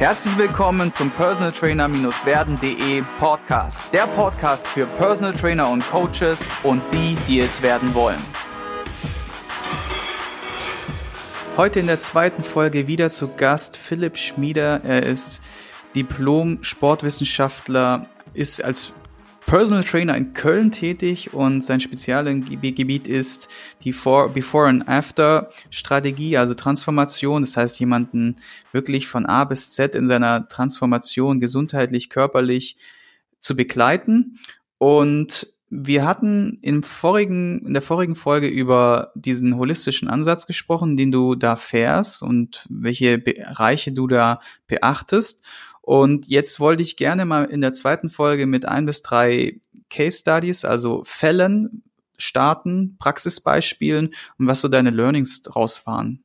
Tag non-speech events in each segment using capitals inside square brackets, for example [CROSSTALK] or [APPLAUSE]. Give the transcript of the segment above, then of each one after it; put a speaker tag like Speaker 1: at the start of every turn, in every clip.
Speaker 1: Herzlich willkommen zum Personal Trainer-werden.de Podcast. Der Podcast für Personal Trainer und Coaches und die, die es werden wollen. Heute in der zweiten Folge wieder zu Gast Philipp Schmieder. Er ist Diplom-Sportwissenschaftler, ist als Personal Trainer in Köln tätig und sein Spezialgebiet ist die Before and After Strategie, also Transformation. Das heißt, jemanden wirklich von A bis Z in seiner Transformation gesundheitlich, körperlich zu begleiten. Und wir hatten im vorigen, in der vorigen Folge über diesen holistischen Ansatz gesprochen, den du da fährst und welche Bereiche du da beachtest. Und jetzt wollte ich gerne mal in der zweiten Folge mit ein bis drei Case Studies, also Fällen starten, Praxisbeispielen und was so deine Learnings draus waren.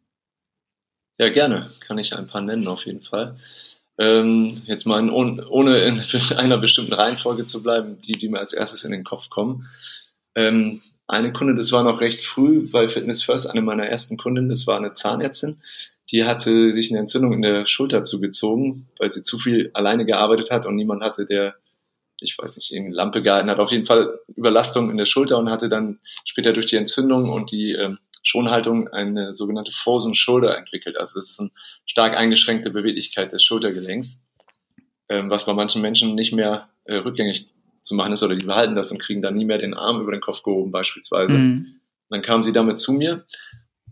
Speaker 2: Ja, gerne. Kann ich ein paar nennen auf jeden Fall. Ähm, jetzt mal in, ohne in [LAUGHS] einer bestimmten Reihenfolge zu bleiben, die, die mir als erstes in den Kopf kommen. Ähm, eine Kunde, das war noch recht früh bei Fitness First, eine meiner ersten Kunden, das war eine Zahnärztin, die hatte sich eine Entzündung in der Schulter zugezogen, weil sie zu viel alleine gearbeitet hat und niemand hatte, der, ich weiß nicht, eine Lampe gehalten hat. Auf jeden Fall Überlastung in der Schulter und hatte dann später durch die Entzündung und die ähm, Schonhaltung eine sogenannte Frozen Shoulder entwickelt. Also das ist eine stark eingeschränkte Beweglichkeit des Schultergelenks, ähm, was bei manchen Menschen nicht mehr äh, rückgängig zu machen ist oder die behalten das und kriegen dann nie mehr den Arm über den Kopf gehoben beispielsweise. Mhm. Dann kam sie damit zu mir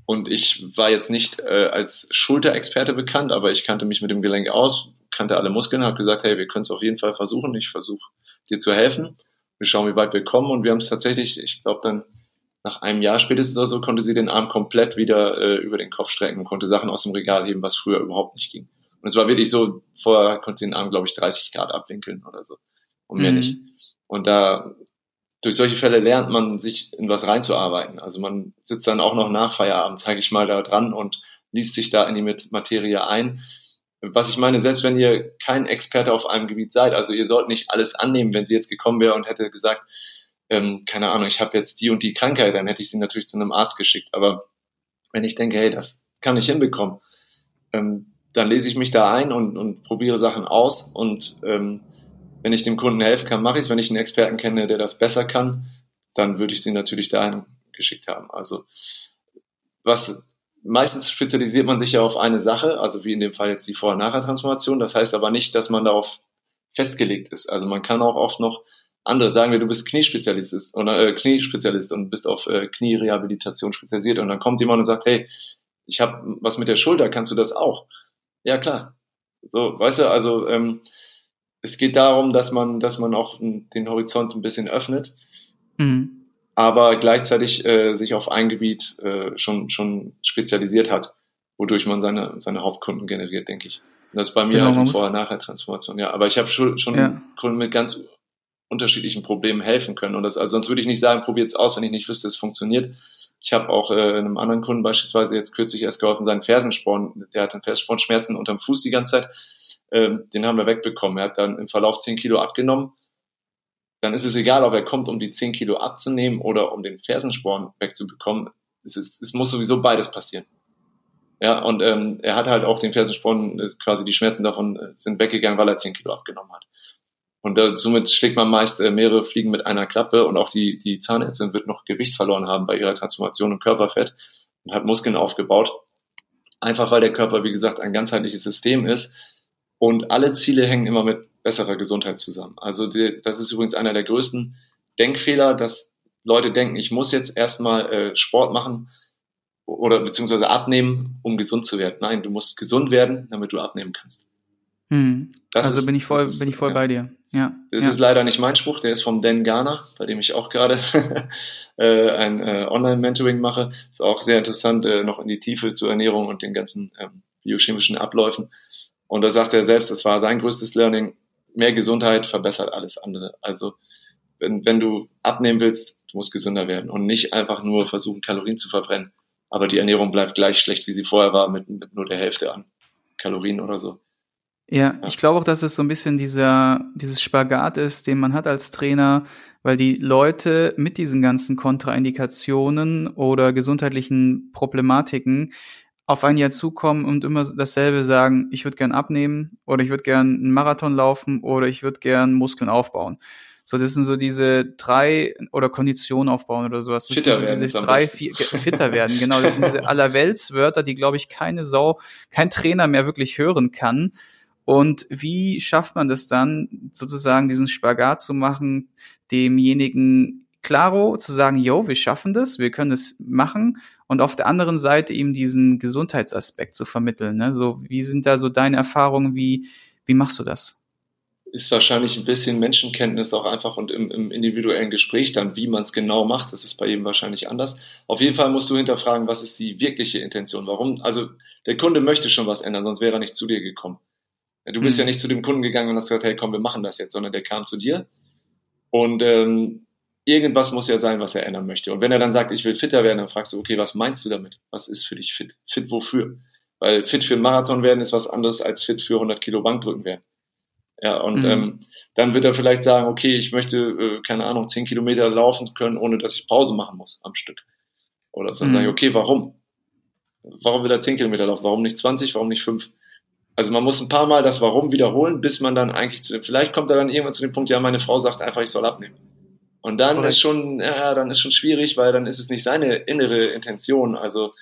Speaker 2: und ich war jetzt nicht äh, als Schulterexperte bekannt, aber ich kannte mich mit dem Gelenk aus, kannte alle Muskeln, habe gesagt, hey, wir können es auf jeden Fall versuchen. Ich versuche dir zu helfen. Wir schauen, wie weit wir kommen. Und wir haben es tatsächlich, ich glaube dann nach einem Jahr spätestens oder so, konnte sie den Arm komplett wieder äh, über den Kopf strecken und konnte Sachen aus dem Regal heben, was früher überhaupt nicht ging. Und es war wirklich so, vorher konnte sie den Arm, glaube ich, 30 Grad abwinkeln oder so. Und mehr mhm. nicht. Und da durch solche Fälle lernt man sich in was reinzuarbeiten. Also man sitzt dann auch noch nach Feierabend, zeige ich mal, da dran und liest sich da in die Materie ein. Was ich meine, selbst wenn ihr kein Experte auf einem Gebiet seid, also ihr sollt nicht alles annehmen, wenn sie jetzt gekommen wäre und hätte gesagt, ähm, keine Ahnung, ich habe jetzt die und die Krankheit, dann hätte ich sie natürlich zu einem Arzt geschickt. Aber wenn ich denke, hey, das kann ich hinbekommen, ähm, dann lese ich mich da ein und, und probiere Sachen aus und ähm, wenn ich dem Kunden helfen kann, mache ich es. Wenn ich einen Experten kenne, der das besser kann, dann würde ich sie natürlich dahin geschickt haben. Also was meistens spezialisiert man sich ja auf eine Sache, also wie in dem Fall jetzt die Vorher-Nachher-Transformation. Das heißt aber nicht, dass man darauf festgelegt ist. Also man kann auch oft noch andere sagen wir, du bist Kniespezialist oder äh, Kniespezialist und bist auf äh, Knierehabilitation spezialisiert und dann kommt jemand und sagt, hey, ich habe was mit der Schulter, kannst du das auch? Ja klar. So, weißt du, also ähm, es geht darum, dass man, dass man auch den Horizont ein bisschen öffnet, mhm. aber gleichzeitig äh, sich auf ein Gebiet äh, schon, schon spezialisiert hat, wodurch man seine, seine Hauptkunden generiert, denke ich. Und das ist bei mir genau, halt eine Vorher-Nachher-Transformation, ja. Aber ich habe schon, schon ja. Kunden mit ganz unterschiedlichen Problemen helfen können. Und das, also sonst würde ich nicht sagen, probiert's aus, wenn ich nicht wüsste, es funktioniert. Ich habe auch äh, einem anderen Kunden beispielsweise jetzt kürzlich erst geholfen, seinen Fersensporn, der hat einen Fersenspornschmerzen unterm Fuß die ganze Zeit ähm, den haben wir wegbekommen. Er hat dann im Verlauf 10 Kilo abgenommen. Dann ist es egal, ob er kommt, um die 10 Kilo abzunehmen oder um den Fersensporn wegzubekommen. Es, ist, es muss sowieso beides passieren. Ja, und ähm, er hat halt auch den Fersensporn, äh, quasi die Schmerzen davon äh, sind weggegangen, weil er 10 Kilo abgenommen hat. Und da, somit schlägt man meist äh, mehrere Fliegen mit einer Klappe und auch die, die Zahnärztin wird noch Gewicht verloren haben bei ihrer Transformation im Körperfett und hat Muskeln aufgebaut. Einfach weil der Körper, wie gesagt, ein ganzheitliches System ist, und alle Ziele hängen immer mit besserer Gesundheit zusammen. Also die, das ist übrigens einer der größten Denkfehler, dass Leute denken, ich muss jetzt erstmal äh, Sport machen oder beziehungsweise abnehmen, um gesund zu werden. Nein, du musst gesund werden, damit du abnehmen kannst.
Speaker 1: Hm. also ist, bin ich voll, ist, bin ich voll ja. bei dir. Ja.
Speaker 2: Das
Speaker 1: ja.
Speaker 2: ist leider nicht mein Spruch, der ist vom Dan Garner, bei dem ich auch gerade [LAUGHS] äh, ein äh, Online-Mentoring mache. Ist auch sehr interessant, äh, noch in die Tiefe zur Ernährung und den ganzen ähm, biochemischen Abläufen. Und da sagt er selbst, das war sein größtes Learning, mehr Gesundheit verbessert alles andere. Also wenn, wenn du abnehmen willst, du musst gesünder werden und nicht einfach nur versuchen, Kalorien zu verbrennen. Aber die Ernährung bleibt gleich schlecht, wie sie vorher war, mit, mit nur der Hälfte an Kalorien oder so.
Speaker 1: Ja, ich glaube auch, dass es so ein bisschen dieser, dieses Spagat ist, den man hat als Trainer, weil die Leute mit diesen ganzen Kontraindikationen oder gesundheitlichen Problematiken auf ein Jahr zukommen und immer dasselbe sagen, ich würde gern abnehmen oder ich würde gern einen Marathon laufen oder ich würde gern Muskeln aufbauen. So, das sind so diese drei oder Konditionen aufbauen oder sowas. Das
Speaker 2: fitter
Speaker 1: sind so
Speaker 2: werden
Speaker 1: diese drei, vier, fitter werden, genau. Das sind diese [LAUGHS] Allerweltswörter, die, glaube ich, keine Sau, kein Trainer mehr wirklich hören kann. Und wie schafft man das dann, sozusagen diesen Spagat zu machen, demjenigen klaro zu sagen, yo, wir schaffen das, wir können es machen und auf der anderen Seite eben diesen Gesundheitsaspekt zu vermitteln. Ne? So, wie sind da so deine Erfahrungen, wie, wie machst du das?
Speaker 2: Ist wahrscheinlich ein bisschen Menschenkenntnis auch einfach und im, im individuellen Gespräch dann, wie man es genau macht. Das ist bei jedem wahrscheinlich anders. Auf jeden Fall musst du hinterfragen, was ist die wirkliche Intention? Warum? Also der Kunde möchte schon was ändern, sonst wäre er nicht zu dir gekommen. Du bist hm. ja nicht zu dem Kunden gegangen und hast gesagt, hey, komm, wir machen das jetzt, sondern der kam zu dir. Und ähm, irgendwas muss ja sein, was er ändern möchte. Und wenn er dann sagt, ich will fitter werden, dann fragst du, okay, was meinst du damit? Was ist für dich fit? Fit wofür? Weil fit für einen Marathon werden ist was anderes als fit für 100 Kilo Bankdrücken werden. Ja, und mhm. ähm, dann wird er vielleicht sagen, okay, ich möchte, äh, keine Ahnung, 10 Kilometer laufen können, ohne dass ich Pause machen muss am Stück. Oder dann mhm. sage ich, okay, warum? Warum will er 10 Kilometer laufen? Warum nicht 20? Warum nicht 5? Also man muss ein paar Mal das Warum wiederholen, bis man dann eigentlich zu dem, vielleicht kommt er dann irgendwann zu dem Punkt, ja, meine Frau sagt einfach, ich soll abnehmen. Und dann Correct. ist schon, ja, dann ist schon schwierig, weil dann ist es nicht seine innere Intention. Also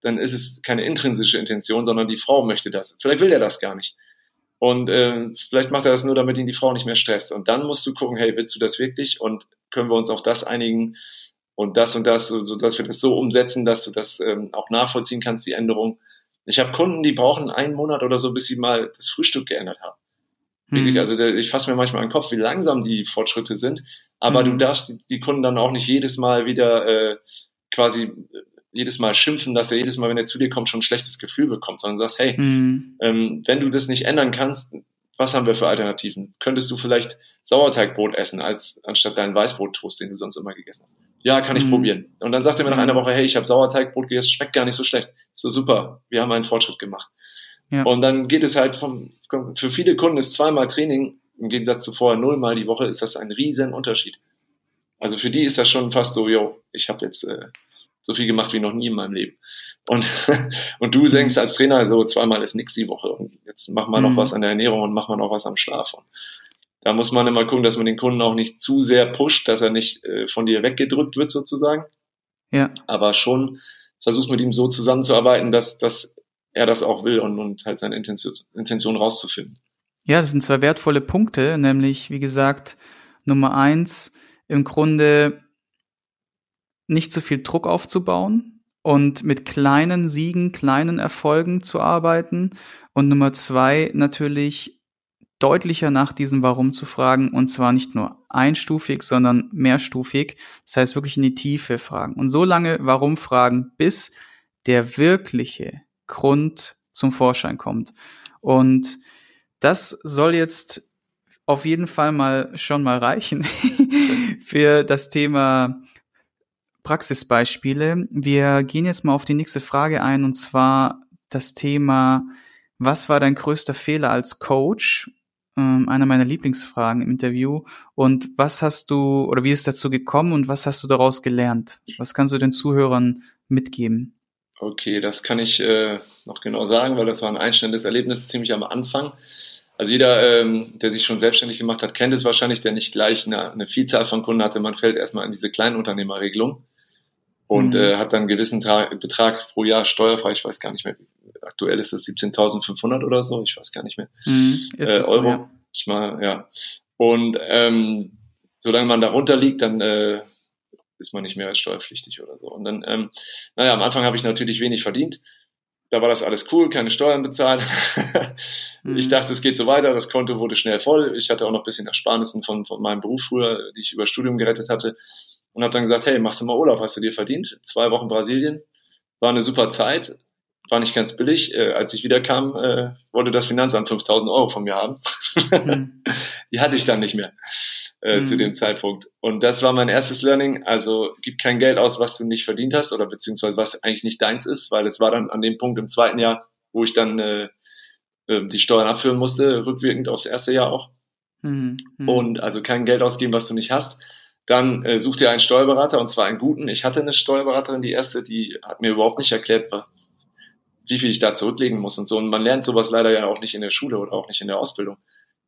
Speaker 2: dann ist es keine intrinsische Intention, sondern die Frau möchte das. Vielleicht will er das gar nicht. Und äh, vielleicht macht er das nur, damit ihn die Frau nicht mehr stresst. Und dann musst du gucken, hey, willst du das wirklich? Und können wir uns auf das einigen und das und das, so, dass wir das so umsetzen, dass du das ähm, auch nachvollziehen kannst, die Änderung. Ich habe Kunden, die brauchen einen Monat oder so, bis sie mal das Frühstück geändert haben. Mhm. Also der, ich fasse mir manchmal an den Kopf, wie langsam die Fortschritte sind. Aber mhm. du darfst die, die, Kunden dann auch nicht jedes Mal wieder äh, quasi äh, jedes Mal schimpfen, dass er jedes Mal, wenn er zu dir kommt, schon ein schlechtes Gefühl bekommt, sondern sagst, hey, mhm. ähm, wenn du das nicht ändern kannst, was haben wir für Alternativen? Könntest du vielleicht Sauerteigbrot essen, als anstatt deinen Weißbrottoast, den du sonst immer gegessen hast? Ja, kann ich mhm. probieren. Und dann sagt er mir nach mhm. einer Woche, hey, ich habe Sauerteigbrot gegessen, schmeckt gar nicht so schlecht. Ist so super, wir haben einen Fortschritt gemacht. Ja. Und dann geht es halt vom, für viele Kunden ist zweimal Training im Gegensatz zu vorher nullmal die Woche, ist das ein riesen Unterschied. Also für die ist das schon fast so, yo, ich habe jetzt äh, so viel gemacht wie noch nie in meinem Leben. Und, [LAUGHS] und du senkst als Trainer so zweimal ist nix die Woche und jetzt mach mal noch mhm. was an der Ernährung und mach mal noch was am Schlaf. Und da muss man immer gucken, dass man den Kunden auch nicht zu sehr pusht, dass er nicht äh, von dir weggedrückt wird sozusagen. Ja. Aber schon versucht mit ihm so zusammenzuarbeiten, dass, dass er das auch will und, und halt seine Intention, Intention rauszufinden.
Speaker 1: Ja, das sind zwei wertvolle Punkte, nämlich, wie gesagt, Nummer eins, im Grunde nicht zu so viel Druck aufzubauen und mit kleinen Siegen, kleinen Erfolgen zu arbeiten. Und Nummer zwei, natürlich deutlicher nach diesem Warum zu fragen und zwar nicht nur einstufig, sondern mehrstufig. Das heißt wirklich in die Tiefe fragen und so lange Warum fragen, bis der wirkliche Grund zum Vorschein kommt. Und das soll jetzt auf jeden Fall mal schon mal reichen [LAUGHS] für das Thema Praxisbeispiele. Wir gehen jetzt mal auf die nächste Frage ein und zwar das Thema, was war dein größter Fehler als Coach? Ähm, einer meiner Lieblingsfragen im Interview. Und was hast du oder wie ist dazu gekommen und was hast du daraus gelernt? Was kannst du den Zuhörern mitgeben?
Speaker 2: Okay, das kann ich äh, noch genau sagen, weil das war ein einstellendes Erlebnis ziemlich am Anfang. Also jeder, ähm, der sich schon selbstständig gemacht hat, kennt es wahrscheinlich, der nicht gleich eine, eine Vielzahl von Kunden hatte. Man fällt erstmal in diese Kleinunternehmerregelung und mhm. äh, hat dann einen gewissen Tra Betrag pro Jahr steuerfrei. Ich weiß gar nicht mehr, aktuell ist es 17.500 oder so, ich weiß gar nicht mehr. Mhm, äh, Euro. So, ja. Ich mal, ja. Und ähm, solange man darunter liegt, dann äh, ist man nicht mehr als steuerpflichtig oder so. Und dann, ähm, naja, am Anfang habe ich natürlich wenig verdient. Da war das alles cool, keine Steuern bezahlt. mhm. Ich dachte, es geht so weiter. Das Konto wurde schnell voll. Ich hatte auch noch ein bisschen Ersparnissen von, von meinem Beruf früher, die ich über Studium gerettet hatte. Und habe dann gesagt, hey, machst du mal Urlaub, hast du dir verdient? Zwei Wochen Brasilien. War eine super Zeit. War nicht ganz billig. Äh, als ich wiederkam, äh, wollte das Finanzamt 5000 Euro von mir haben. Mhm. [LAUGHS] die hatte ich dann nicht mehr äh, mhm. zu dem Zeitpunkt. Und das war mein erstes Learning. Also gib kein Geld aus, was du nicht verdient hast oder beziehungsweise was eigentlich nicht deins ist, weil es war dann an dem Punkt im zweiten Jahr, wo ich dann äh, äh die Steuern abführen musste, rückwirkend aufs erste Jahr auch. Mhm. Mhm. Und also kein Geld ausgeben, was du nicht hast. Dann äh, such dir einen Steuerberater und zwar einen guten. Ich hatte eine Steuerberaterin, die erste, die hat mir überhaupt nicht erklärt, wie viel ich da zurücklegen muss und so. Und man lernt sowas leider ja auch nicht in der Schule oder auch nicht in der Ausbildung.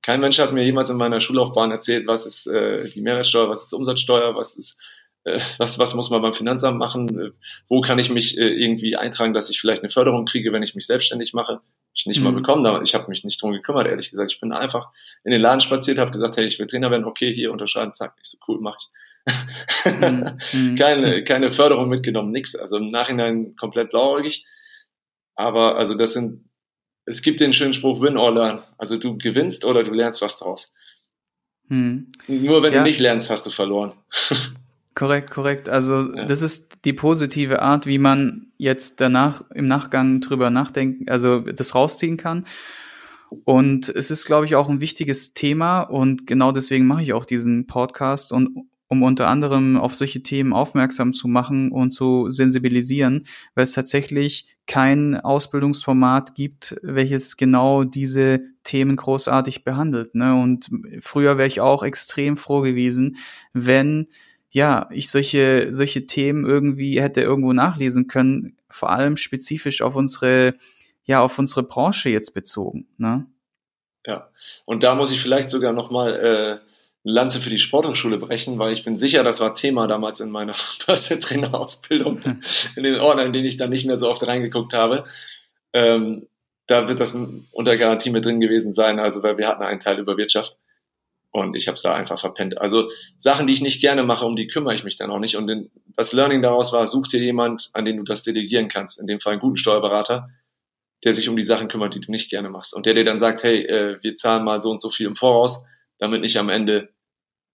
Speaker 2: Kein Mensch hat mir jemals in meiner Schullaufbahn erzählt, was ist äh, die Mehrwertsteuer, was ist Umsatzsteuer, was ist äh, was, was muss man beim Finanzamt machen, äh, wo kann ich mich äh, irgendwie eintragen, dass ich vielleicht eine Förderung kriege, wenn ich mich selbstständig mache. Ich nicht mhm. mal bekommen, aber ich habe mich nicht drum gekümmert, ehrlich gesagt. Ich bin einfach in den Laden spaziert, habe gesagt, hey, ich will Trainer werden, okay, hier unterschreiben, zack, nicht so cool, mach ich. mhm. mhm. [LAUGHS] keine, keine Förderung mitgenommen, nix. Also im Nachhinein komplett blauäugig. Aber also das sind, es gibt den schönen Spruch, win or learn. Also du gewinnst oder du lernst was draus. Hm. Nur wenn ja. du nicht lernst, hast du verloren. [LAUGHS]
Speaker 1: Korrekt, korrekt. Also ja. das ist die positive Art, wie man jetzt danach im Nachgang drüber nachdenken, also das rausziehen kann. Und es ist, glaube ich, auch ein wichtiges Thema und genau deswegen mache ich auch diesen Podcast und um unter anderem auf solche Themen aufmerksam zu machen und zu sensibilisieren, weil es tatsächlich kein Ausbildungsformat gibt, welches genau diese Themen großartig behandelt. Ne? Und früher wäre ich auch extrem froh gewesen, wenn ja, ich solche, solche Themen irgendwie hätte irgendwo nachlesen können, vor allem spezifisch auf unsere, ja, auf unsere Branche jetzt bezogen, ne?
Speaker 2: Ja, und da muss ich vielleicht sogar nochmal äh, Lanze für die Sporthochschule brechen, weil ich bin sicher, das war Thema damals in meiner [LAUGHS] Trainerausbildung, in den Ordnern, in denen ich dann nicht mehr so oft reingeguckt habe. Ähm, da wird das unter Garantie mit drin gewesen sein, also weil wir hatten einen Teil über Wirtschaft. Und ich habe es da einfach verpennt. Also Sachen, die ich nicht gerne mache, um die kümmere ich mich dann auch nicht. Und das Learning daraus war, such dir jemand, an den du das delegieren kannst. In dem Fall einen guten Steuerberater, der sich um die Sachen kümmert, die du nicht gerne machst. Und der dir dann sagt, hey, äh, wir zahlen mal so und so viel im Voraus, damit nicht am Ende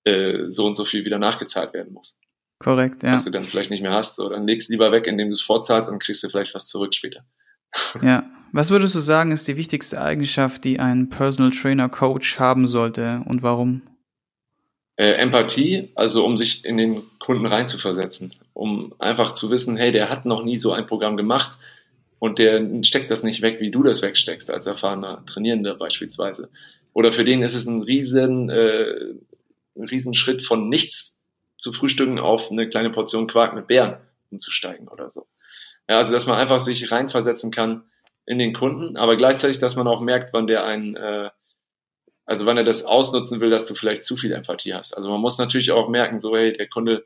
Speaker 2: äh, so und so viel wieder nachgezahlt werden muss.
Speaker 1: Korrekt, ja.
Speaker 2: Was du dann vielleicht nicht mehr hast. Oder legst lieber weg, indem du es vorzahlst und kriegst du vielleicht was zurück später. [LAUGHS]
Speaker 1: Ja. Was würdest du sagen, ist die wichtigste Eigenschaft, die ein Personal Trainer Coach haben sollte und warum?
Speaker 2: Äh, Empathie, also um sich in den Kunden reinzuversetzen, um einfach zu wissen, hey, der hat noch nie so ein Programm gemacht und der steckt das nicht weg, wie du das wegsteckst als erfahrener Trainierender beispielsweise. Oder für den ist es ein riesen, äh, ein riesen Schritt von nichts zu frühstücken auf eine kleine Portion Quark mit Bären umzusteigen oder so. Ja, also dass man einfach sich reinversetzen kann in den Kunden, aber gleichzeitig, dass man auch merkt, wann der ein, äh, also wann er das ausnutzen will, dass du vielleicht zu viel Empathie hast. Also man muss natürlich auch merken, so hey, der Kunde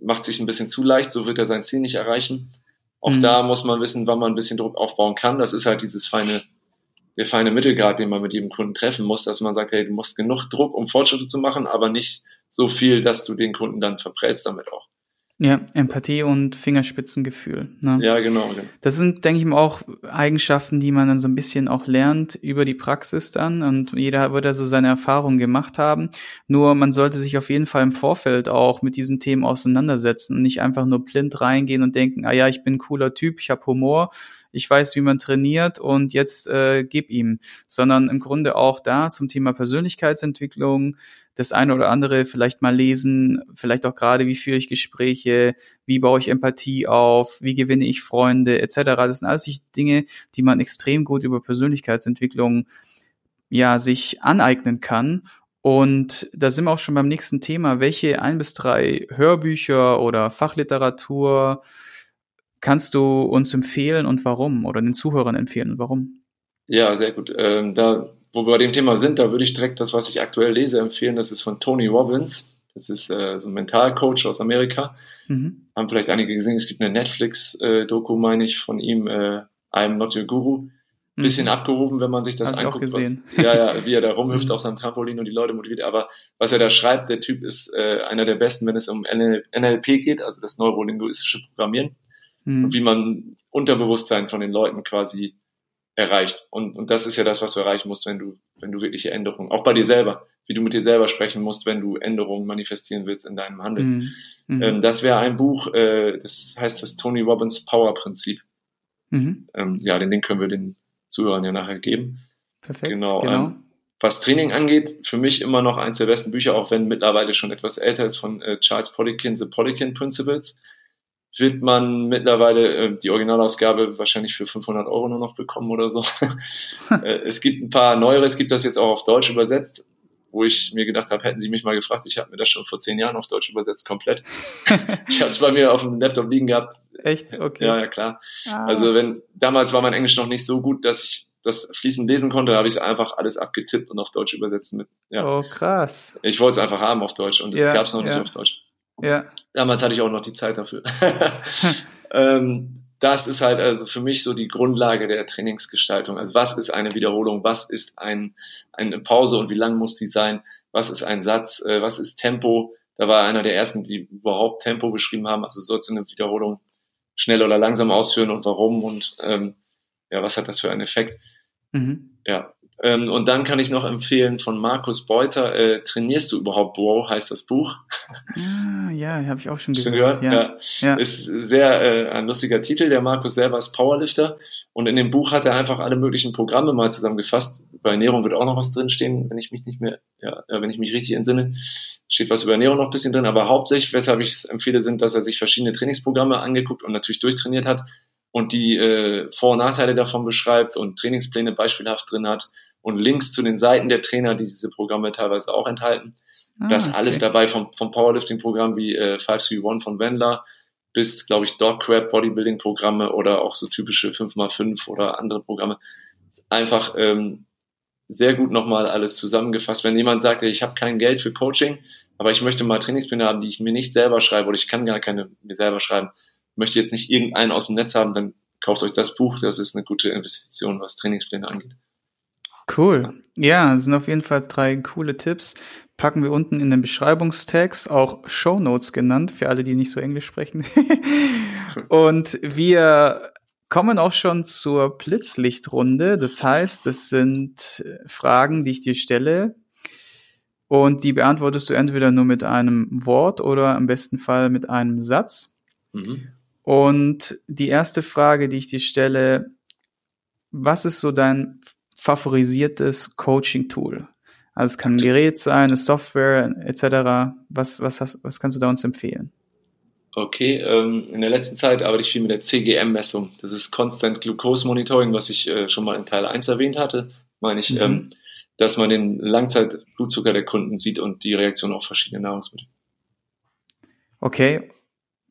Speaker 2: macht sich ein bisschen zu leicht, so wird er sein Ziel nicht erreichen. Auch mhm. da muss man wissen, wann man ein bisschen Druck aufbauen kann. Das ist halt dieses feine, der feine Mittelgrad, den man mit jedem Kunden treffen muss, dass man sagt, hey, du musst genug Druck, um Fortschritte zu machen, aber nicht so viel, dass du den Kunden dann verprellst damit auch.
Speaker 1: Ja, Empathie und Fingerspitzengefühl. Ne?
Speaker 2: Ja, genau, genau.
Speaker 1: Das sind, denke ich mal, auch Eigenschaften, die man dann so ein bisschen auch lernt über die Praxis dann und jeder wird da so seine Erfahrungen gemacht haben. Nur man sollte sich auf jeden Fall im Vorfeld auch mit diesen Themen auseinandersetzen und nicht einfach nur blind reingehen und denken, ah ja, ich bin ein cooler Typ, ich habe Humor, ich weiß, wie man trainiert und jetzt äh, gib ihm, sondern im Grunde auch da zum Thema Persönlichkeitsentwicklung das eine oder andere vielleicht mal lesen, vielleicht auch gerade, wie führe ich Gespräche, wie baue ich Empathie auf, wie gewinne ich Freunde etc. Das sind alles Dinge, die man extrem gut über Persönlichkeitsentwicklung ja sich aneignen kann und da sind wir auch schon beim nächsten Thema. Welche ein bis drei Hörbücher oder Fachliteratur kannst du uns empfehlen und warum? Oder den Zuhörern empfehlen und warum?
Speaker 2: Ja, sehr gut. Ähm, da, wo wir bei dem Thema sind, da würde ich direkt das, was ich aktuell lese, empfehlen. Das ist von Tony Robbins. Das ist äh, so ein Mentalcoach aus Amerika. Mhm. Haben vielleicht einige gesehen, es gibt eine Netflix-Doku, meine ich, von ihm, äh, I'm Not Your Guru. Bisschen mhm. abgerufen, wenn man sich das Hab anguckt. Was, ja, ja, wie er da [LAUGHS] rumhüpft mhm. auf seinem Trampolin und die Leute motiviert. Aber was er da schreibt, der Typ ist äh, einer der besten, wenn es um NLP geht, also das neurolinguistische Programmieren mhm. und wie man Unterbewusstsein von den Leuten quasi erreicht. Und, und das ist ja das, was du erreichen musst, wenn du, wenn du wirkliche Änderungen, auch bei dir selber, wie du mit dir selber sprechen musst, wenn du Änderungen manifestieren willst in deinem Handeln. Mhm. mhm. Ähm, das wäre ein Buch, äh, das heißt das Tony Robbins Power Prinzip. Mhm. Ähm, ja, den Link können wir den Zuhörern ja nachher geben.
Speaker 1: Perfekt.
Speaker 2: Genau. genau. Ähm, was Training angeht, für mich immer noch eins der besten Bücher, auch wenn mittlerweile schon etwas älter ist, von äh, Charles Poliquin, The Poliquin Principles wird man mittlerweile äh, die Originalausgabe wahrscheinlich für 500 Euro nur noch bekommen oder so. [LAUGHS] äh, es gibt ein paar neuere, es gibt das jetzt auch auf Deutsch übersetzt. wo ich mir gedacht habe, hätten sie mich mal gefragt, ich habe mir das schon vor zehn Jahren auf Deutsch übersetzt, komplett. [LAUGHS] ich habe es bei mir auf dem Laptop liegen gehabt.
Speaker 1: Echt? Okay.
Speaker 2: Ja, ja, klar. Ah. Also wenn damals war mein Englisch noch nicht so gut, dass ich das fließend lesen konnte, habe ich einfach alles abgetippt und auf Deutsch übersetzt mit. Ja.
Speaker 1: Oh, krass.
Speaker 2: Ich wollte es einfach haben auf Deutsch und es ja, gab es noch nicht auf Deutsch.
Speaker 1: Ja.
Speaker 2: Damals hatte ich auch noch die Zeit dafür. [LAUGHS] ähm, das ist halt also für mich so die Grundlage der Trainingsgestaltung. Also was ist eine Wiederholung? Was ist ein, eine Pause und wie lang muss sie sein? Was ist ein Satz? Äh, was ist Tempo? Da war einer der ersten, die überhaupt Tempo beschrieben haben. Also sollst du eine Wiederholung schnell oder langsam ausführen und warum und ähm, ja, was hat das für einen Effekt? Mhm. Ja, ähm, und dann kann ich noch empfehlen von Markus Beuter, äh, Trainierst du überhaupt, Bro, heißt das Buch.
Speaker 1: Ah, ja, habe ich auch schon gehört. Schon gehört?
Speaker 2: Ja. ja. Ist sehr äh, ein lustiger Titel. Der Markus selber ist Powerlifter und in dem Buch hat er einfach alle möglichen Programme mal zusammengefasst. Bei Ernährung wird auch noch was drinstehen, wenn ich mich nicht mehr, ja, wenn ich mich richtig entsinne. Steht was über Ernährung noch ein bisschen drin, aber hauptsächlich, weshalb ich es empfehle, sind, dass er sich verschiedene Trainingsprogramme angeguckt und natürlich durchtrainiert hat und die äh, Vor- und Nachteile davon beschreibt und Trainingspläne beispielhaft drin hat und Links zu den Seiten der Trainer, die diese Programme teilweise auch enthalten. Ah, das okay. alles dabei vom, vom Powerlifting-Programm wie äh, 531 von Wendler bis, glaube ich, Dog Crab Bodybuilding-Programme oder auch so typische 5x5 oder andere Programme. Einfach ähm, sehr gut nochmal alles zusammengefasst. Wenn jemand sagt, ich habe kein Geld für Coaching, aber ich möchte mal Trainingspläne haben, die ich mir nicht selber schreibe oder ich kann gar keine mir selber schreiben, möchte jetzt nicht irgendeinen aus dem Netz haben, dann kauft euch das Buch. Das ist eine gute Investition, was Trainingspläne angeht.
Speaker 1: Cool. Ja, sind auf jeden Fall drei coole Tipps. Packen wir unten in den Beschreibungstext, auch Show Notes genannt, für alle, die nicht so Englisch sprechen. [LAUGHS] Und wir kommen auch schon zur Blitzlichtrunde. Das heißt, das sind Fragen, die ich dir stelle. Und die beantwortest du entweder nur mit einem Wort oder im besten Fall mit einem Satz. Mhm. Und die erste Frage, die ich dir stelle, was ist so dein favorisiertes Coaching-Tool? Also es kann ein Gerät sein, eine Software etc. Was, was, hast, was kannst du da uns empfehlen?
Speaker 2: Okay, ähm, in der letzten Zeit arbeite ich viel mit der CGM-Messung. Das ist Constant Glucose Monitoring, was ich äh, schon mal in Teil 1 erwähnt hatte, meine ich, mhm. ähm, dass man den Langzeitblutzucker der Kunden sieht und die Reaktion auf verschiedene Nahrungsmittel.
Speaker 1: Okay,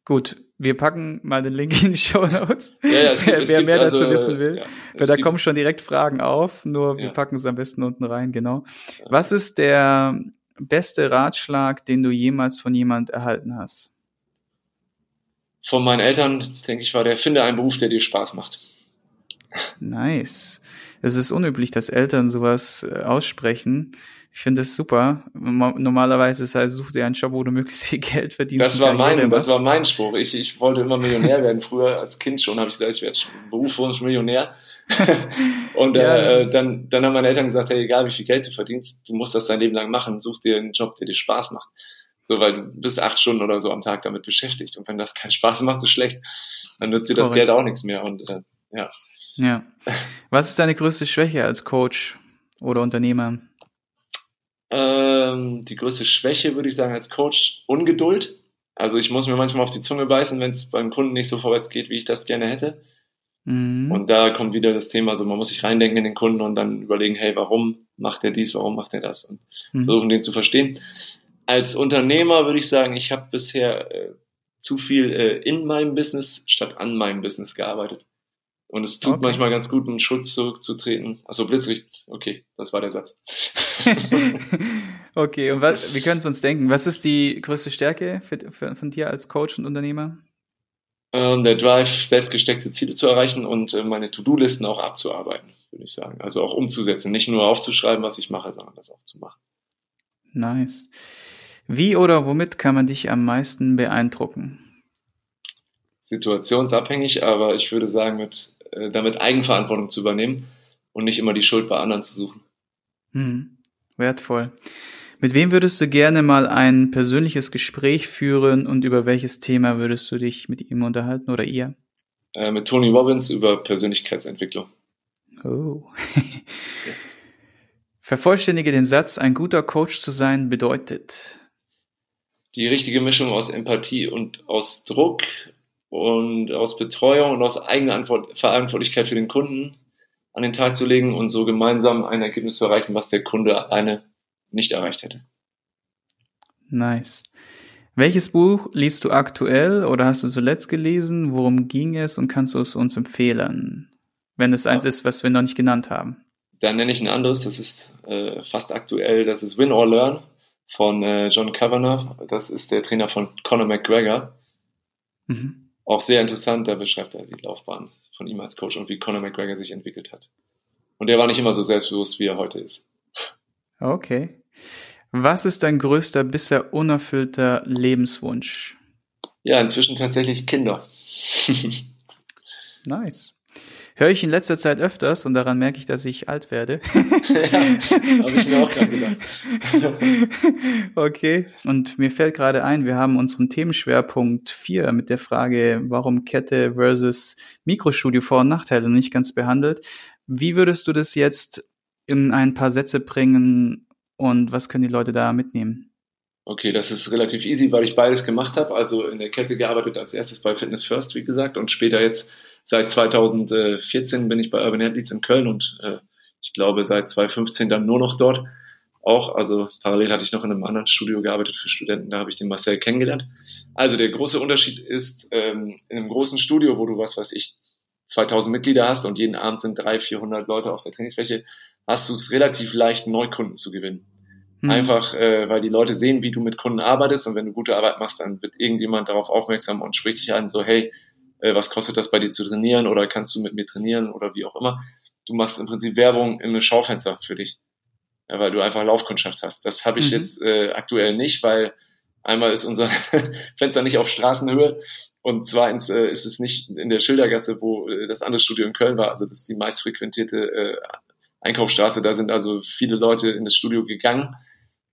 Speaker 1: gut wir packen mal den Link in die Show Notes.
Speaker 2: Ja, ja, es gibt,
Speaker 1: wer, wer mehr also, dazu wissen will. Ja, weil da gibt, kommen schon direkt Fragen auf, nur wir packen es am besten unten rein, genau. Was ist der beste Ratschlag, den du jemals von jemand erhalten hast?
Speaker 2: Von meinen Eltern, denke ich, war der, finde einen Beruf, der dir Spaß macht.
Speaker 1: Nice. Es ist unüblich, dass Eltern sowas äh, aussprechen. Ich finde das super. Normalerweise ist heißt, such dir einen Job, wo du [LAUGHS] möglichst viel Geld verdienst.
Speaker 2: Das war mein, das war mein Spruch. Ich, ich wollte immer Millionär werden. Früher als Kind schon habe ich gesagt, ich werde berufswunsch Millionär. [LAUGHS] und ja, äh, dann, dann haben meine Eltern gesagt, hey, egal wie viel Geld du verdienst, du musst das dein Leben lang machen. Such dir einen Job, der dir Spaß macht. So, weil du bist acht Stunden oder so am Tag damit beschäftigt. Und wenn das keinen Spaß macht, ist schlecht. Dann nützt dir das Correct. Geld auch nichts mehr. Und äh, ja.
Speaker 1: Ja. Was ist deine größte Schwäche als Coach oder Unternehmer?
Speaker 2: Ähm, die größte Schwäche, würde ich sagen, als Coach, Ungeduld. Also ich muss mir manchmal auf die Zunge beißen, wenn es beim Kunden nicht so vorwärts geht, wie ich das gerne hätte. Mhm. Und da kommt wieder das Thema, so man muss sich reindenken in den Kunden und dann überlegen, hey, warum macht er dies, warum macht er das? Und mhm. versuchen, den zu verstehen. Als Unternehmer würde ich sagen, ich habe bisher äh, zu viel äh, in meinem Business statt an meinem Business gearbeitet. Und es tut okay. manchmal ganz gut, einen Schritt zurückzutreten. Also Blitzricht, okay, das war der Satz. [LAUGHS]
Speaker 1: okay, und was, wir können es uns denken. Was ist die größte Stärke für, für, von dir als Coach und Unternehmer?
Speaker 2: Ähm, der Drive, selbstgesteckte Ziele zu erreichen und äh, meine To-Do-Listen auch abzuarbeiten, würde ich sagen. Also auch umzusetzen. Nicht nur aufzuschreiben, was ich mache, sondern das auch zu machen.
Speaker 1: Nice. Wie oder womit kann man dich am meisten beeindrucken?
Speaker 2: Situationsabhängig, aber ich würde sagen mit damit Eigenverantwortung zu übernehmen und nicht immer die Schuld bei anderen zu suchen.
Speaker 1: Hm, wertvoll. Mit wem würdest du gerne mal ein persönliches Gespräch führen und über welches Thema würdest du dich mit ihm unterhalten oder ihr?
Speaker 2: Äh, mit Tony Robbins über Persönlichkeitsentwicklung.
Speaker 1: Oh. [LAUGHS] Vervollständige den Satz, ein guter Coach zu sein bedeutet.
Speaker 2: Die richtige Mischung aus Empathie und aus Druck und aus Betreuung und aus eigener Verantwortlichkeit für den Kunden an den Tag zu legen und so gemeinsam ein Ergebnis zu erreichen, was der Kunde alleine nicht erreicht hätte.
Speaker 1: Nice. Welches Buch liest du aktuell oder hast du zuletzt gelesen? Worum ging es und kannst du es uns empfehlen? Wenn es ja. eins ist, was wir noch nicht genannt haben.
Speaker 2: Dann nenne ich ein anderes, das ist äh, fast aktuell, das ist Win or Learn von äh, John Kavanagh. Das ist der Trainer von Conor McGregor. Mhm. Auch sehr interessant, da beschreibt er die Laufbahn von ihm als Coach und wie Conor McGregor sich entwickelt hat. Und er war nicht immer so selbstbewusst, wie er heute ist.
Speaker 1: Okay. Was ist dein größter bisher unerfüllter Lebenswunsch?
Speaker 2: Ja, inzwischen tatsächlich Kinder. [LAUGHS]
Speaker 1: nice. Höre ich in letzter Zeit öfters und daran merke ich, dass ich alt werde. ja, habe ich mir auch gerade gedacht. [LAUGHS] okay, und mir fällt gerade ein, wir haben unseren Themenschwerpunkt 4 mit der Frage, warum Kette versus Mikrostudio Vor- und Nachteile nicht ganz behandelt. Wie würdest du das jetzt in ein paar Sätze bringen, und was können die Leute da mitnehmen?
Speaker 2: Okay, das ist relativ easy, weil ich beides gemacht habe. Also in der Kette gearbeitet als erstes bei Fitness First, wie gesagt, und später jetzt seit 2014 bin ich bei Urban Athletes in Köln und äh, ich glaube seit 2015 dann nur noch dort. Auch, also parallel hatte ich noch in einem anderen Studio gearbeitet für Studenten, da habe ich den Marcel kennengelernt. Also der große Unterschied ist, ähm, in einem großen Studio, wo du was weiß ich, 2000 Mitglieder hast und jeden Abend sind 300, 400 Leute auf der Trainingsfläche, hast du es relativ leicht, Neukunden zu gewinnen. Mhm. Einfach, äh, weil die Leute sehen, wie du mit Kunden arbeitest und wenn du gute Arbeit machst, dann wird irgendjemand darauf aufmerksam und spricht dich an, so, hey, äh, was kostet das bei dir zu trainieren oder kannst du mit mir trainieren oder wie auch immer. Du machst im Prinzip Werbung im Schaufenster für dich, ja, weil du einfach Laufkundschaft hast. Das habe ich mhm. jetzt äh, aktuell nicht, weil einmal ist unser [LAUGHS] Fenster nicht auf Straßenhöhe und zweitens äh, ist es nicht in der Schildergasse, wo äh, das andere Studio in Köln war. Also das ist die meist frequentierte äh, Einkaufsstraße. Da sind also viele Leute in das Studio gegangen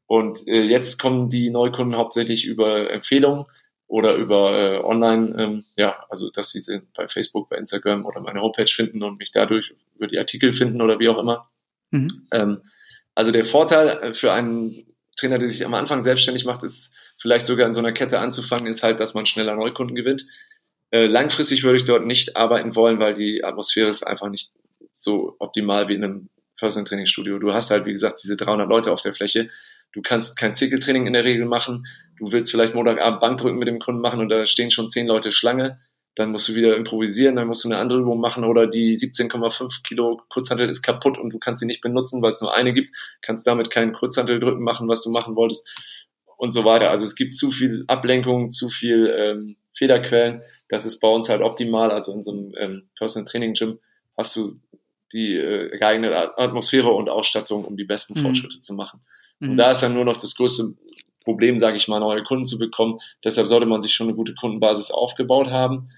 Speaker 2: und äh, jetzt kommen die Neukunden hauptsächlich über Empfehlungen oder über äh, online, ähm, ja, also dass sie bei Facebook, bei Instagram oder meine Homepage finden und mich dadurch über die Artikel finden oder wie auch immer. Mhm. Ähm, also der Vorteil äh, für einen Trainer, der sich am Anfang selbstständig macht, ist vielleicht sogar in so einer Kette anzufangen, ist halt, dass man schneller Neukunden gewinnt. Äh, langfristig würde ich dort nicht arbeiten wollen, weil die Atmosphäre ist einfach nicht so optimal wie in einem Personal Training Studio. Du hast halt, wie gesagt, diese 300 Leute auf der Fläche Du kannst kein Zirkeltraining in der Regel machen. Du willst vielleicht Montagabend Bankdrücken mit dem Kunden machen und da stehen schon zehn Leute Schlange. Dann musst du wieder improvisieren, dann musst du eine andere Übung machen oder die 17,5 Kilo Kurzhantel ist kaputt und du kannst sie nicht benutzen, weil es nur eine gibt. Kannst damit keinen Kurzhanteldrücken machen, was du machen wolltest und so weiter. Also es gibt zu viel Ablenkung, zu viel ähm, Fehlerquellen. Das ist bei uns halt optimal. Also in so einem ähm, Personal Training Gym hast du die äh, geeignete Atmosphäre und Ausstattung, um die besten mhm. Fortschritte zu machen. Mhm. Und da ist dann nur noch das größte Problem, sage ich mal, neue Kunden zu bekommen. Deshalb sollte man sich schon eine gute Kundenbasis aufgebaut haben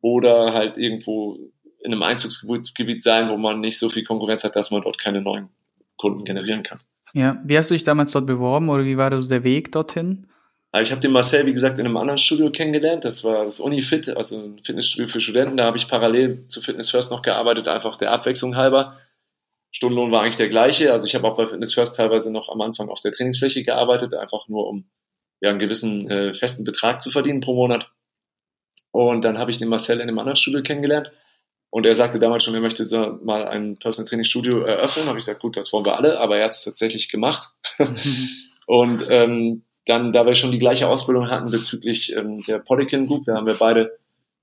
Speaker 2: oder halt irgendwo in einem Einzugsgebiet sein, wo man nicht so viel Konkurrenz hat, dass man dort keine neuen Kunden generieren kann.
Speaker 1: Ja, wie hast du dich damals dort beworben oder wie war das der Weg dorthin?
Speaker 2: Also ich habe den Marcel, wie gesagt, in einem anderen Studio kennengelernt. Das war das Unifit, also ein Fitnessstudio für Studenten. Da habe ich parallel zu Fitness First noch gearbeitet, einfach der Abwechslung halber. Stundenlohn war eigentlich der gleiche. Also ich habe auch bei Fitness First teilweise noch am Anfang auf der Trainingsfläche gearbeitet, einfach nur um ja, einen gewissen äh, festen Betrag zu verdienen pro Monat. Und dann habe ich den Marcel in einem anderen Studio kennengelernt. Und er sagte damals schon, er möchte so mal ein Personal Training Studio eröffnen. Habe ich gesagt, gut, das wollen wir alle, aber er hat es tatsächlich gemacht. [LAUGHS] und ähm, dann, da wir schon die gleiche Ausbildung hatten bezüglich ähm, der Polykin Group, da haben wir beide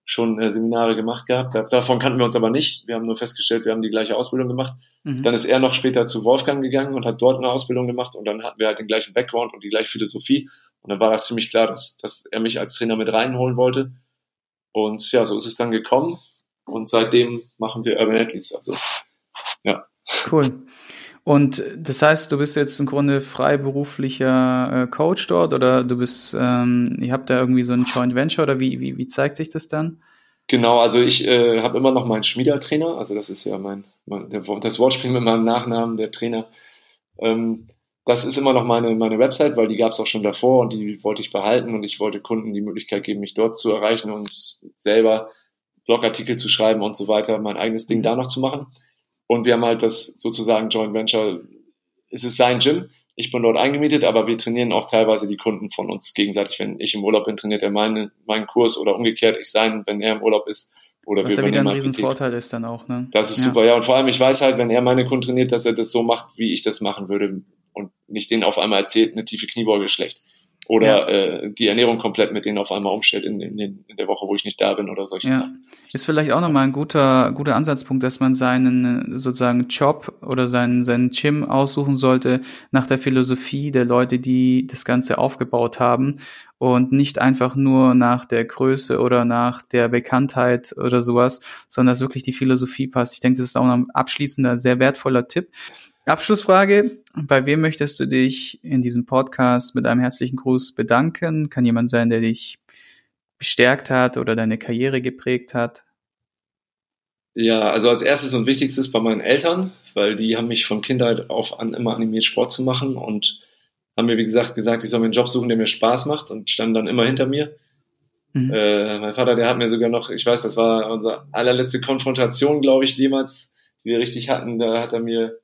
Speaker 2: schon äh, Seminare gemacht gehabt. Davon kannten wir uns aber nicht. Wir haben nur festgestellt, wir haben die gleiche Ausbildung gemacht. Mhm. Dann ist er noch später zu Wolfgang gegangen und hat dort eine Ausbildung gemacht und dann hatten wir halt den gleichen Background und die gleiche Philosophie. Und dann war das ziemlich klar, dass, dass er mich als Trainer mit reinholen wollte. Und ja, so ist es dann gekommen. Und seitdem machen wir Urban Athletes. Also, ja.
Speaker 1: Cool. Und das heißt, du bist jetzt im Grunde freiberuflicher äh, Coach dort oder du bist, ähm, ihr habt da irgendwie so ein Joint Venture oder wie, wie, wie zeigt sich das dann?
Speaker 2: Genau, also ich äh, habe immer noch meinen Schmiedertrainer, also das ist ja mein, mein der, das Wortspiel mit meinem Nachnamen, der Trainer. Ähm, das ist immer noch meine, meine Website, weil die gab es auch schon davor und die wollte ich behalten und ich wollte Kunden die Möglichkeit geben, mich dort zu erreichen und selber Blogartikel zu schreiben und so weiter, mein eigenes Ding da noch zu machen. Und wir haben halt das sozusagen Joint Venture. Es ist sein Gym. Ich bin dort eingemietet, aber wir trainieren auch teilweise die Kunden von uns gegenseitig. Wenn ich im Urlaub bin, trainiert er meinen, meinen Kurs oder umgekehrt ich sein, wenn er im Urlaub ist. Oder
Speaker 1: Was wir ja wieder ein Riesenvorteil ist dann auch, ne?
Speaker 2: Das ist ja. super, ja. Und vor allem, ich weiß halt, wenn er meine Kunden trainiert, dass er das so macht, wie ich das machen würde. Und nicht denen auf einmal erzählt, eine tiefe Kniebeuge schlecht oder ja. äh, die Ernährung komplett mit denen auf einmal umstellt in, in, in der Woche, wo ich nicht da bin oder solche ja. Sachen.
Speaker 1: Ist vielleicht auch nochmal ein guter, guter Ansatzpunkt, dass man seinen sozusagen Job oder seinen, seinen Gym aussuchen sollte nach der Philosophie der Leute, die das Ganze aufgebaut haben und nicht einfach nur nach der Größe oder nach der Bekanntheit oder sowas, sondern dass wirklich die Philosophie passt. Ich denke, das ist auch ein abschließender, sehr wertvoller Tipp. Abschlussfrage. Bei wem möchtest du dich in diesem Podcast mit einem herzlichen Gruß bedanken? Kann jemand sein, der dich bestärkt hat oder deine Karriere geprägt hat?
Speaker 2: Ja, also als erstes und wichtigstes bei meinen Eltern, weil die haben mich von Kindheit auf an immer animiert, Sport zu machen und haben mir, wie gesagt, gesagt, ich soll mir einen Job suchen, der mir Spaß macht und standen dann immer hinter mir. Mhm. Äh, mein Vater, der hat mir sogar noch, ich weiß, das war unsere allerletzte Konfrontation, glaube ich, jemals, die wir richtig hatten. Da hat er mir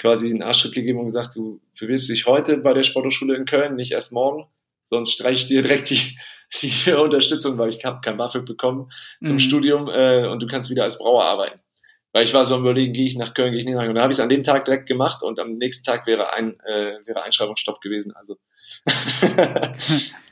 Speaker 2: quasi einen Arschschritt gegeben und gesagt, du bewirbst dich heute bei der Sporthochschule in Köln, nicht erst morgen, sonst streich ich dir direkt die, die [LAUGHS] Unterstützung, weil ich habe kein BAföG bekommen zum mhm. Studium äh, und du kannst wieder als Brauer arbeiten. Weil ich war so am überlegen, gehe ich nach Köln, gehe ich nicht nach Köln. Und dann habe ich es an dem Tag direkt gemacht und am nächsten Tag wäre ein äh, wäre Einschreibungsstopp gewesen. Also [LAUGHS]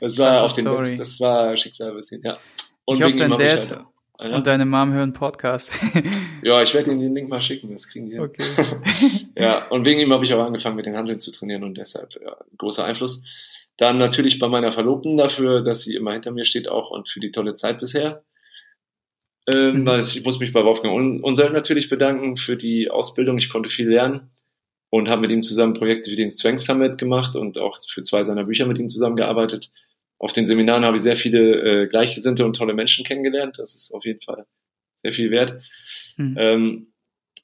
Speaker 2: das war auf den Story. das war Schicksal ein bisschen, ja.
Speaker 1: Und ich hoffe, dein Dad ja. und deine Mom hören Podcast. [LAUGHS]
Speaker 2: ja, ich werde ihnen den Link mal schicken, das kriegen die. Okay. [LAUGHS] ja, und wegen ihm habe ich auch angefangen, mit den Handeln zu trainieren und deshalb ja, großer Einfluss. Dann natürlich bei meiner Verlobten dafür, dass sie immer hinter mir steht auch und für die tolle Zeit bisher. Ähm, mhm. Ich muss mich bei Wolfgang Unseld natürlich bedanken für die Ausbildung. Ich konnte viel lernen und habe mit ihm zusammen Projekte wie den Strength Summit gemacht und auch für zwei seiner Bücher mit ihm zusammengearbeitet. Auf den Seminaren habe ich sehr viele äh, Gleichgesinnte und tolle Menschen kennengelernt. Das ist auf jeden Fall sehr viel wert. Mhm. Ähm,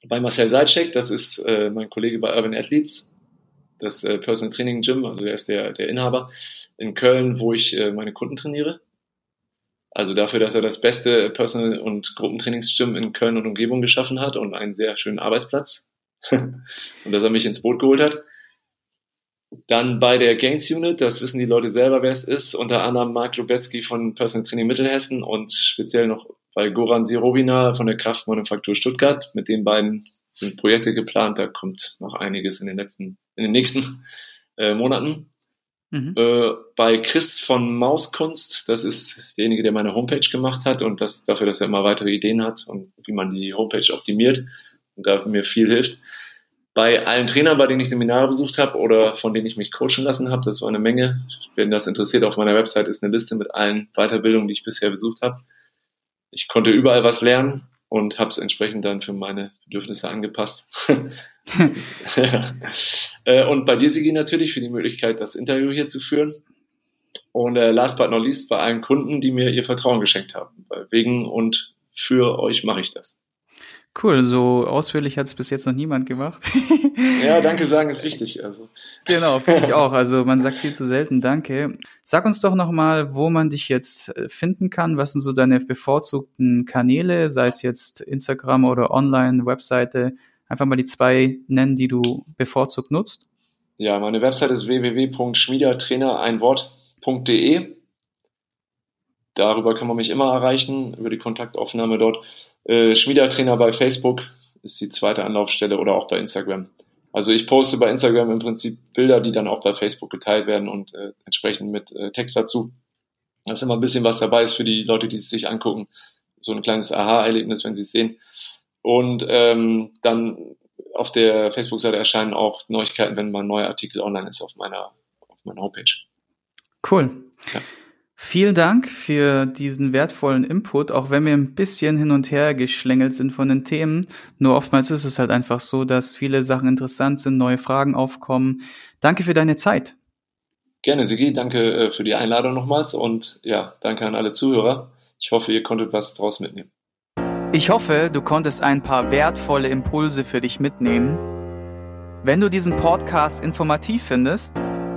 Speaker 2: bei Marcel Seitschek, das ist äh, mein Kollege bei Urban Athletes, das äh, Personal Training Gym, also er ist der, der Inhaber in Köln, wo ich äh, meine Kunden trainiere. Also dafür, dass er das beste Personal- und Gruppentrainingsgym in Köln und Umgebung geschaffen hat und einen sehr schönen Arbeitsplatz. [LAUGHS] und dass er mich ins Boot geholt hat. Dann bei der Gains Unit, das wissen die Leute selber, wer es ist, unter anderem Mark Lubetzky von Personal Training Mittelhessen und speziell noch bei Goran Sirovina von der Kraftmanufaktur Stuttgart. Mit den beiden sind Projekte geplant, da kommt noch einiges in den letzten, in den nächsten äh, Monaten. Mhm. Äh, bei Chris von Mauskunst, das ist derjenige, der meine Homepage gemacht hat und das dafür, dass er immer weitere Ideen hat und wie man die Homepage optimiert und da mir viel hilft. Bei allen Trainern, bei denen ich Seminare besucht habe oder von denen ich mich coachen lassen habe, das war eine Menge. Wenn das interessiert, auf meiner Website ist eine Liste mit allen Weiterbildungen, die ich bisher besucht habe. Ich konnte überall was lernen und habe es entsprechend dann für meine Bedürfnisse angepasst. [LAUGHS] Äh, und bei dir, Sigi, natürlich für die Möglichkeit, das Interview hier zu führen. Und äh, last but not least bei allen Kunden, die mir ihr Vertrauen geschenkt haben. Wegen und für euch mache ich das.
Speaker 1: Cool, so ausführlich hat es bis jetzt noch niemand gemacht. [LAUGHS]
Speaker 2: ja, danke sagen ist wichtig. Also.
Speaker 1: Genau, finde ich auch. Also man sagt viel zu selten Danke. Sag uns doch nochmal, wo man dich jetzt äh, finden kann. Was sind so deine bevorzugten Kanäle, sei es jetzt Instagram oder online, Webseite? Einfach mal die zwei nennen, die du bevorzugt nutzt.
Speaker 2: Ja, meine Website ist www.schmiedertrainer.einwort.de. Darüber kann man mich immer erreichen, über die Kontaktaufnahme dort. Äh, Schmiedertrainer bei Facebook ist die zweite Anlaufstelle oder auch bei Instagram. Also ich poste bei Instagram im Prinzip Bilder, die dann auch bei Facebook geteilt werden und äh, entsprechend mit äh, Text dazu. Da ist immer ein bisschen was dabei ist für die Leute, die es sich angucken. So ein kleines Aha-Erlebnis, wenn sie es sehen. Und ähm, dann auf der Facebook-Seite erscheinen auch Neuigkeiten, wenn mal ein neuer Artikel online ist auf meiner, auf meiner Homepage.
Speaker 1: Cool. Ja. Vielen Dank für diesen wertvollen Input, auch wenn wir ein bisschen hin und her geschlängelt sind von den Themen. Nur oftmals ist es halt einfach so, dass viele Sachen interessant sind, neue Fragen aufkommen. Danke für deine Zeit.
Speaker 2: Gerne, Sigi. Danke äh, für die Einladung nochmals und ja, danke an alle Zuhörer. Ich hoffe, ihr konntet was draus mitnehmen.
Speaker 1: Ich hoffe, du konntest ein paar wertvolle Impulse für dich mitnehmen. Wenn du diesen Podcast informativ findest,